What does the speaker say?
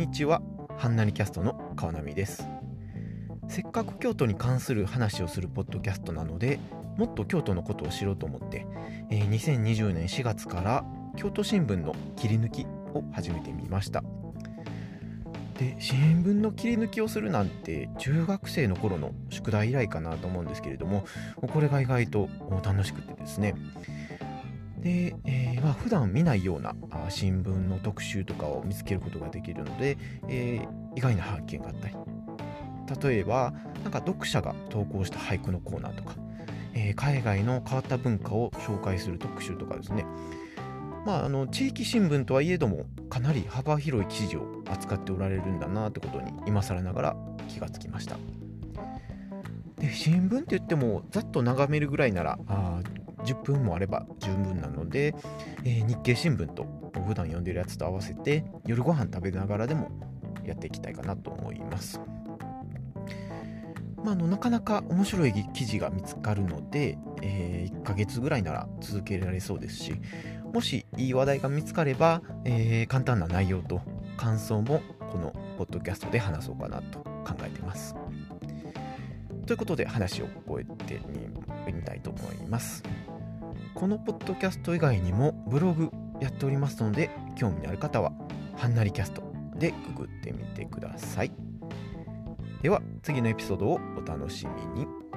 にちは。ハンナリキャストの川波です。せっかく京都に関する話をするポッドキャストなのでもっと京都のことを知ろうと思って、えー、2020年4月から京都新聞の切り抜きを始めてみました。で新聞の切り抜きをするなんて中学生の頃の宿題以来かなと思うんですけれどもこれが意外と楽しくてですねで、えーまあ、普段見ないような新聞の特集とかを見つけることができるので、えー、意外な発見があったり。例えばなんか読者が投稿した俳句のコーナーとか、えー、海外の変わった文化を紹介する特集とかですね。まあ、あの地域新聞とはいえどもかなり幅広い記事を扱っておられるんだなってことに今更ながら気がつきました。で新聞って言ってもざっと眺めるぐらいならあ10分もあれば十分なので、えー、日経新聞と普段読んでるやつと合わせて夜ご飯食べながらでもやっていきたいかなと思います。まあ、のなかなか面白い記事が見つかるので、えー、1ヶ月ぐらいなら続けられそうですしもしいい話題が見つかれば、えー、簡単な内容と感想もこのポッドキャストで話そうかなと考えてます。ということで話を終えてみたいと思います。このポッドキャスト以外にもブログやっておりますので興味のある方ははんなりキャストでググってみてください。では次のエピソードをお楽しみに。